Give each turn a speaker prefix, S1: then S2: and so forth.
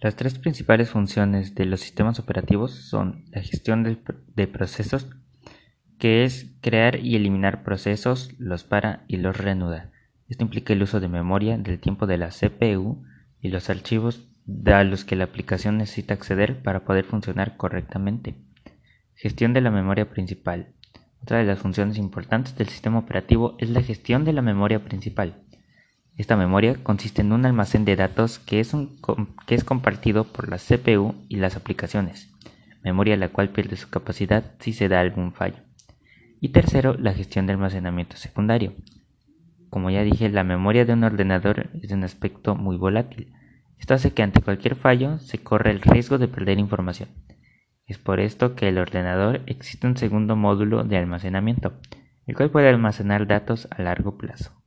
S1: Las tres principales funciones de los sistemas operativos son la gestión de procesos, que es crear y eliminar procesos, los para y los reanuda. Esto implica el uso de memoria del tiempo de la CPU y los archivos a los que la aplicación necesita acceder para poder funcionar correctamente. Gestión de la memoria principal. Otra de las funciones importantes del sistema operativo es la gestión de la memoria principal. Esta memoria consiste en un almacén de datos que es, que es compartido por la CPU y las aplicaciones, memoria la cual pierde su capacidad si se da algún fallo. Y tercero, la gestión de almacenamiento secundario. Como ya dije, la memoria de un ordenador es de un aspecto muy volátil. Esto hace que ante cualquier fallo se corre el riesgo de perder información. Es por esto que el ordenador existe un segundo módulo de almacenamiento, el cual puede almacenar datos a largo plazo.